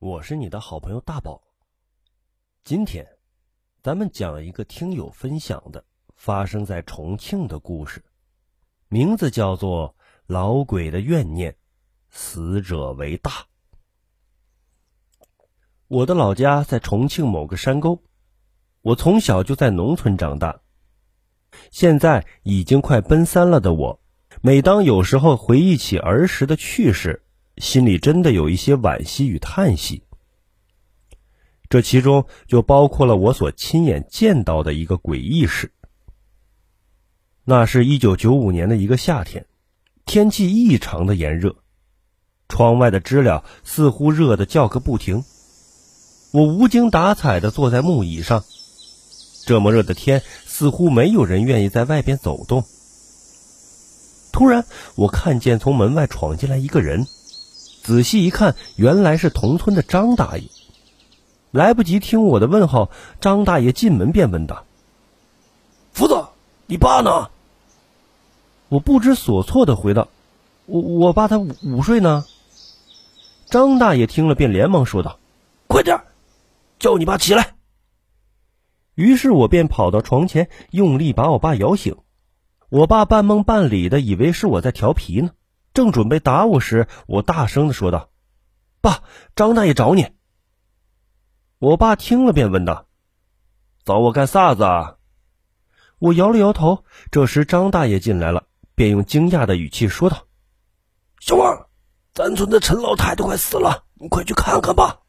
我是你的好朋友大宝。今天，咱们讲一个听友分享的发生在重庆的故事，名字叫做《老鬼的怨念》，死者为大。我的老家在重庆某个山沟，我从小就在农村长大。现在已经快奔三了的我，每当有时候回忆起儿时的趣事。心里真的有一些惋惜与叹息。这其中就包括了我所亲眼见到的一个诡异事。那是一九九五年的一个夏天，天气异常的炎热，窗外的知了似乎热得叫个不停。我无精打采的坐在木椅上，这么热的天，似乎没有人愿意在外边走动。突然，我看见从门外闯进来一个人。仔细一看，原来是同村的张大爷。来不及听我的问候，张大爷进门便问道：“福子，你爸呢？”我不知所措的回道：“我我爸他午睡呢。”张大爷听了便连忙说道：“快点，叫你爸起来。”于是我便跑到床前，用力把我爸摇醒。我爸半梦半里的，以为是我在调皮呢。正准备打我时，我大声的说道：“爸，张大爷找你。”我爸听了便问道：“找我干啥子？”啊？”我摇了摇头。这时张大爷进来了，便用惊讶的语气说道：“小王，咱村的陈老太太快死了，你快去看看吧。”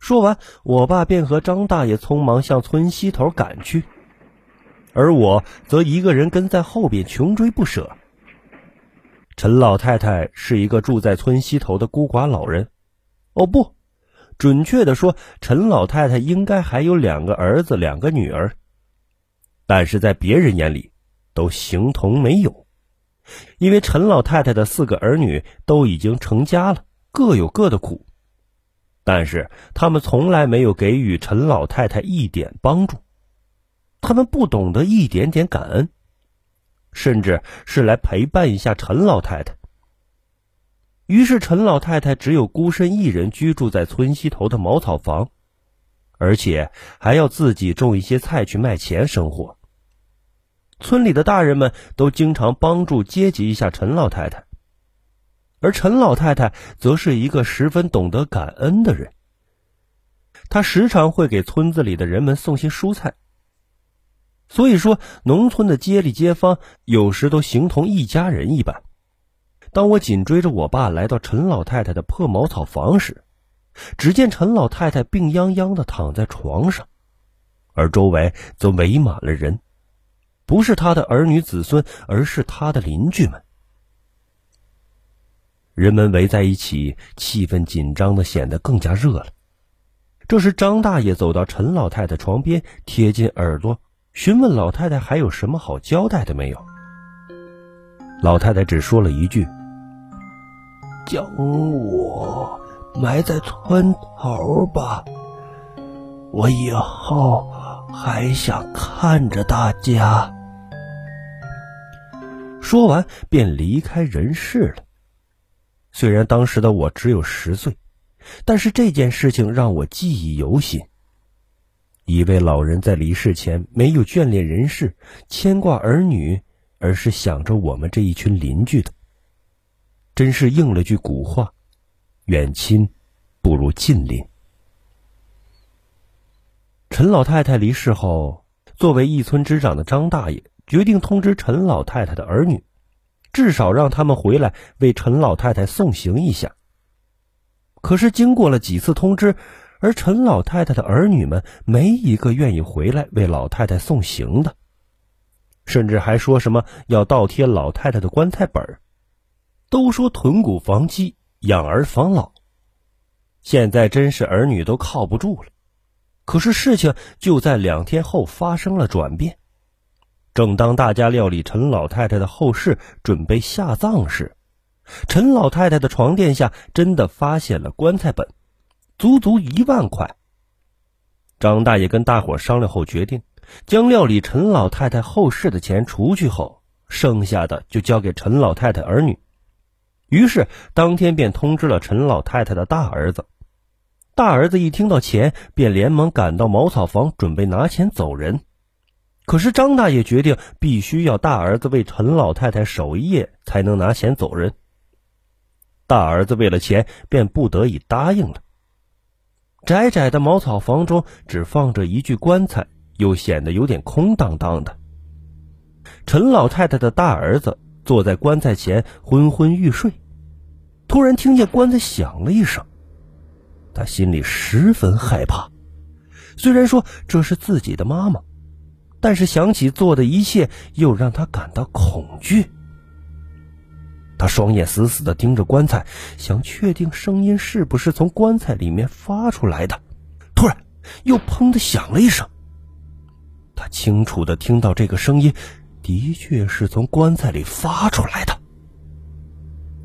说完，我爸便和张大爷匆忙向村西头赶去，而我则一个人跟在后边，穷追不舍。陈老太太是一个住在村西头的孤寡老人，哦不，准确的说，陈老太太应该还有两个儿子，两个女儿，但是在别人眼里，都形同没有，因为陈老太太的四个儿女都已经成家了，各有各的苦，但是他们从来没有给予陈老太太一点帮助，他们不懂得一点点感恩。甚至是来陪伴一下陈老太太。于是陈老太太只有孤身一人居住在村西头的茅草房，而且还要自己种一些菜去卖钱生活。村里的大人们都经常帮助接济一下陈老太太，而陈老太太则是一个十分懂得感恩的人。她时常会给村子里的人们送些蔬菜。所以说，农村的街里街坊有时都形同一家人一般。当我紧追着我爸来到陈老太太的破茅草房时，只见陈老太太病殃殃的躺在床上，而周围则围满了人，不是他的儿女子孙，而是他的邻居们。人们围在一起，气氛紧张的显得更加热了。这时，张大爷走到陈老太太床边，贴近耳朵。询问老太太还有什么好交代的没有？老太太只说了一句：“将我埋在村头吧，我以后还想看着大家。”说完便离开人世了。虽然当时的我只有十岁，但是这件事情让我记忆犹新。一位老人在离世前没有眷恋人世、牵挂儿女，而是想着我们这一群邻居的。真是应了句古话：“远亲不如近邻。”陈老太太离世后，作为一村之长的张大爷决定通知陈老太太的儿女，至少让他们回来为陈老太太送行一下。可是经过了几次通知。而陈老太太的儿女们没一个愿意回来为老太太送行的，甚至还说什么要倒贴老太太的棺材本都说囤谷防饥，养儿防老。现在真是儿女都靠不住了。可是事情就在两天后发生了转变。正当大家料理陈老太太的后事，准备下葬时，陈老太太的床垫下真的发现了棺材本。足足一万块。张大爷跟大伙商量后决定，将料理陈老太太后事的钱除去后，剩下的就交给陈老太太儿女。于是当天便通知了陈老太太的大儿子，大儿子一听到钱，便连忙赶到茅草房，准备拿钱走人。可是张大爷决定必须要大儿子为陈老太太守一夜，才能拿钱走人。大儿子为了钱，便不得已答应了。窄窄的茅草房中只放着一具棺材，又显得有点空荡荡的。陈老太太的大儿子坐在棺材前昏昏欲睡，突然听见棺材响了一声，他心里十分害怕。虽然说这是自己的妈妈，但是想起做的一切，又让他感到恐惧。他双眼死死的盯着棺材，想确定声音是不是从棺材里面发出来的。突然，又砰的响了一声。他清楚的听到这个声音，的确是从棺材里发出来的。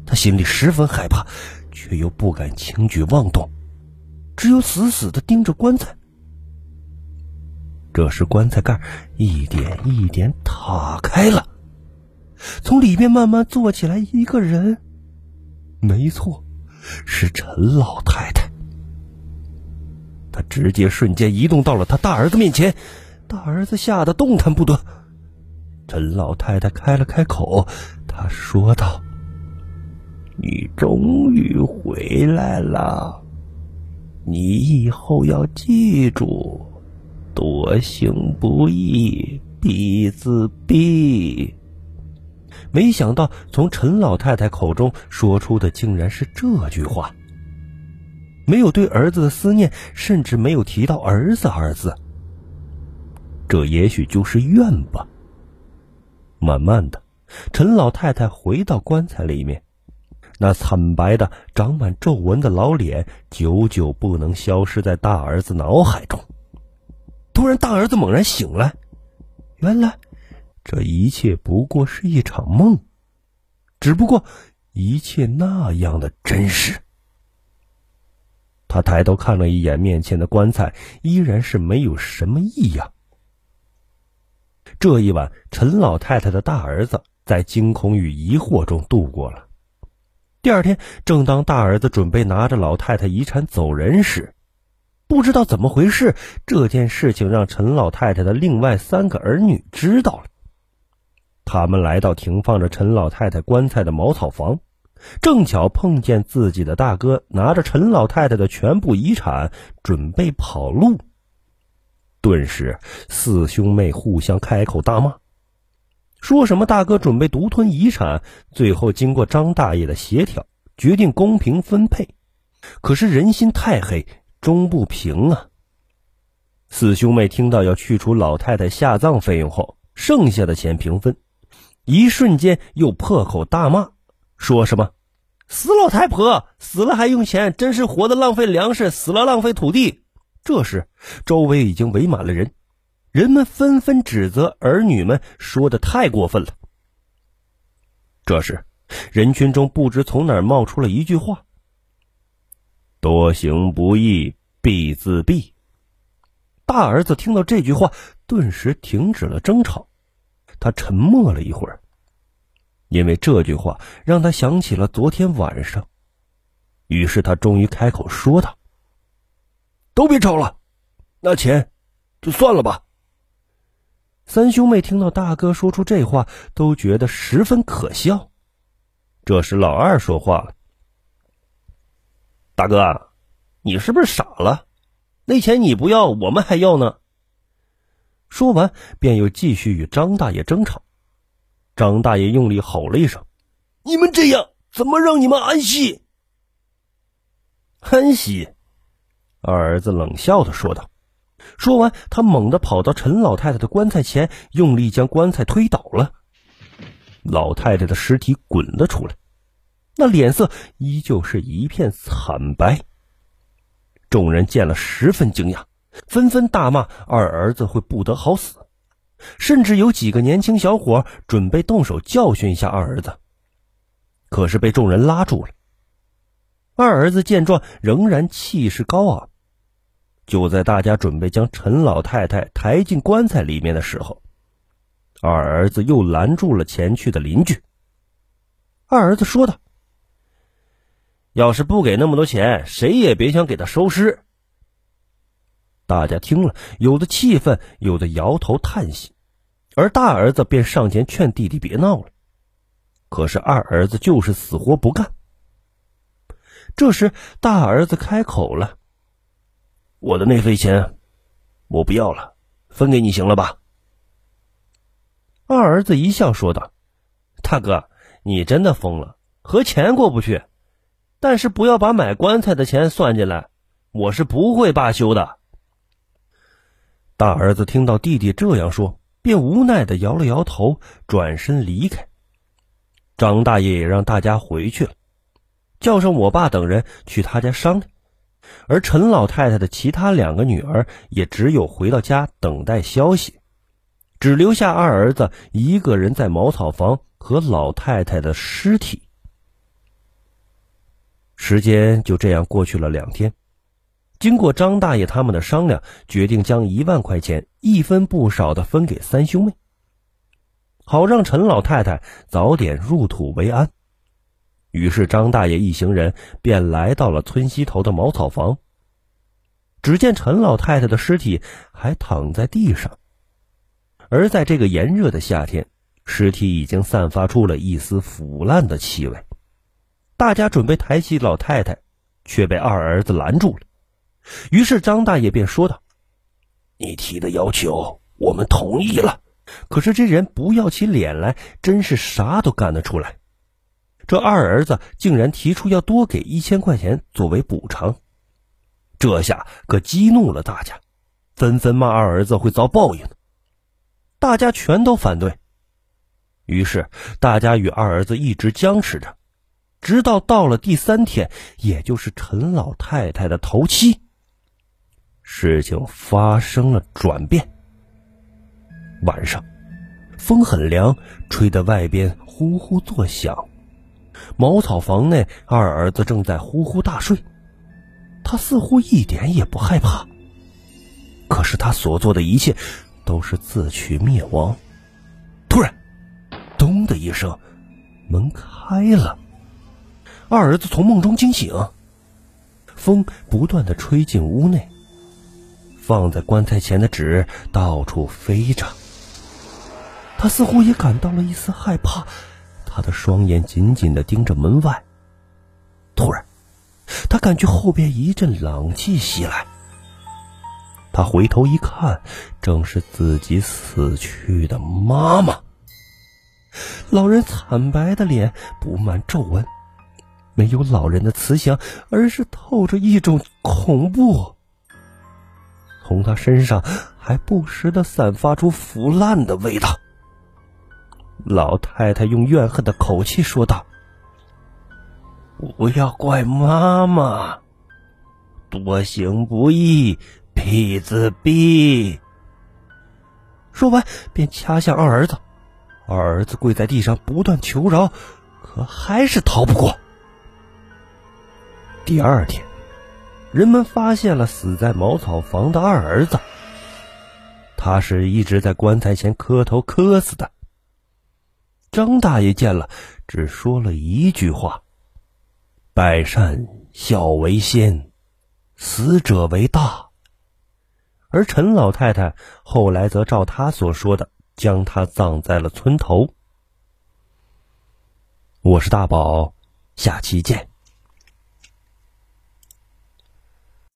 他心里十分害怕，却又不敢轻举妄动，只有死死的盯着棺材。这时，棺材盖一点一点打开了。从里面慢慢坐起来一个人，没错，是陈老太太。他直接瞬间移动到了他大儿子面前，大儿子吓得动弹不得。陈老太太开了开口，她说道：“你终于回来了，你以后要记住，多行不义必自毙。”没想到，从陈老太太口中说出的竟然是这句话。没有对儿子的思念，甚至没有提到儿子二字。这也许就是怨吧。慢慢的，陈老太太回到棺材里面，那惨白的、长满皱纹的老脸，久久不能消失在大儿子脑海中。突然，大儿子猛然醒来，原来。这一切不过是一场梦，只不过一切那样的真实。他抬头看了一眼面前的棺材，依然是没有什么异样。这一晚，陈老太太的大儿子在惊恐与疑惑中度过了。第二天，正当大儿子准备拿着老太太遗产走人时，不知道怎么回事，这件事情让陈老太太的另外三个儿女知道了。他们来到停放着陈老太太棺材的茅草房，正巧碰见自己的大哥拿着陈老太太的全部遗产准备跑路。顿时，四兄妹互相开口大骂，说什么大哥准备独吞遗产。最后，经过张大爷的协调，决定公平分配。可是人心太黑，终不平啊！四兄妹听到要去除老太太下葬费用后，剩下的钱平分。一瞬间又破口大骂，说什么“死老太婆死了还用钱，真是活的浪费粮食，死了浪费土地。”这时，周围已经围满了人，人们纷纷指责儿女们说的太过分了。这时，人群中不知从哪儿冒出了一句话：“多行不义必自毙。”大儿子听到这句话，顿时停止了争吵。他沉默了一会儿，因为这句话让他想起了昨天晚上。于是他终于开口说道：“都别吵了，那钱就算了吧。”三兄妹听到大哥说出这话，都觉得十分可笑。这时老二说话了：“大哥，你是不是傻了？那钱你不要，我们还要呢。”说完，便又继续与张大爷争吵。张大爷用力吼了一声：“你们这样怎么让你们安息？”安息，二儿子冷笑的说道。说完，他猛地跑到陈老太太的棺材前，用力将棺材推倒了。老太太的尸体滚了出来，那脸色依旧是一片惨白。众人见了，十分惊讶。纷纷大骂二儿子会不得好死，甚至有几个年轻小伙准备动手教训一下二儿子，可是被众人拉住了。二儿子见状仍然气势高昂，就在大家准备将陈老太太抬进棺材里面的时候，二儿子又拦住了前去的邻居。二儿子说道：“要是不给那么多钱，谁也别想给他收尸。”大家听了，有的气愤，有的摇头叹息，而大儿子便上前劝弟弟别闹了。可是二儿子就是死活不干。这时，大儿子开口了：“我的那份钱，我不要了，分给你行了吧？”二儿子一笑说道：“大哥，你真的疯了，和钱过不去。但是不要把买棺材的钱算进来，我是不会罢休的。”大儿子听到弟弟这样说，便无奈的摇了摇头，转身离开。张大爷也让大家回去了，叫上我爸等人去他家商量，而陈老太太的其他两个女儿也只有回到家等待消息，只留下二儿子一个人在茅草房和老太太的尸体。时间就这样过去了两天。经过张大爷他们的商量，决定将一万块钱一分不少的分给三兄妹，好让陈老太太早点入土为安。于是张大爷一行人便来到了村西头的茅草房。只见陈老太太的尸体还躺在地上，而在这个炎热的夏天，尸体已经散发出了一丝腐烂的气味。大家准备抬起老太太，却被二儿子拦住了。于是张大爷便说道：“你提的要求我们同意了，可是这人不要起脸来，真是啥都干得出来。这二儿子竟然提出要多给一千块钱作为补偿，这下可激怒了大家，纷纷骂二儿子会遭报应。大家全都反对，于是大家与二儿子一直僵持着，直到到了第三天，也就是陈老太太的头七。”事情发生了转变。晚上，风很凉，吹得外边呼呼作响。茅草房内，二儿子正在呼呼大睡，他似乎一点也不害怕。可是他所做的一切，都是自取灭亡。突然，咚的一声，门开了。二儿子从梦中惊醒，风不断的吹进屋内。放在棺材前的纸到处飞着，他似乎也感到了一丝害怕，他的双眼紧紧的盯着门外。突然，他感觉后边一阵冷气袭来，他回头一看，正是自己死去的妈妈。老人惨白的脸布满皱纹，没有老人的慈祥，而是透着一种恐怖。从他身上还不时的散发出腐烂的味道。老太太用怨恨的口气说道：“不要怪妈妈，多行不义必自毙。”说完便掐向二儿子，二儿子跪在地上不断求饶，可还是逃不过。第二天。人们发现了死在茅草房的二儿子。他是一直在棺材前磕头磕死的。张大爷见了，只说了一句话：“百善孝为先，死者为大。”而陈老太太后来则照他所说的，将他葬在了村头。我是大宝，下期见。